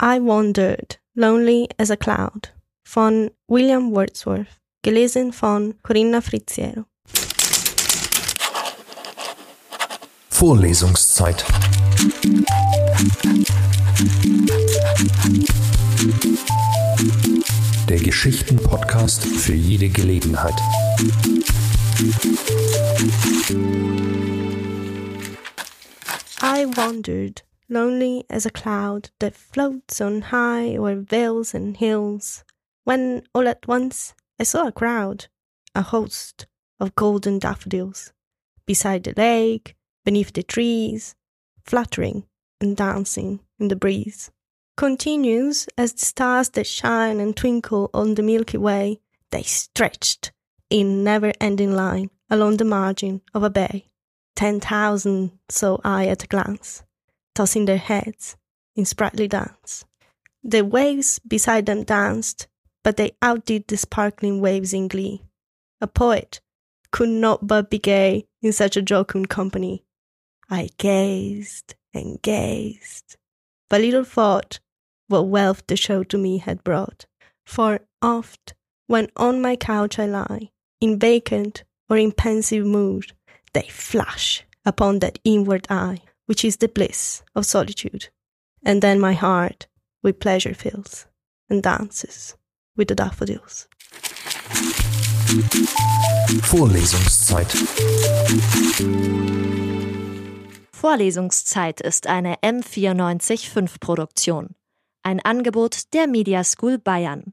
I Wandered, Lonely as a Cloud von William Wordsworth, gelesen von Corinna Friziero. Vorlesungszeit. Der Geschichten-Podcast für jede Gelegenheit. I wandered, lonely as a cloud that floats on high o'er vales and hills, when all at once I saw a crowd, a host of golden daffodils, beside the lake, beneath the trees, fluttering and dancing in the breeze. Continuous as the stars that shine and twinkle on the Milky Way, they stretched in never ending line along the margin of a bay. Ten thousand saw I at a glance, tossing their heads in sprightly dance. The waves beside them danced, but they outdid the sparkling waves in glee. A poet could not but be gay in such a jocund company. I gazed and gazed, but little thought what wealth the show to me had brought. For oft, when on my couch I lie, in vacant or in pensive mood, they flash upon that inward eye, which is the bliss of solitude. And then my heart with pleasure fills and dances with the daffodils. Vorlesungszeit. Vorlesungszeit ist eine M945 Produktion. Ein Angebot der Media School Bayern.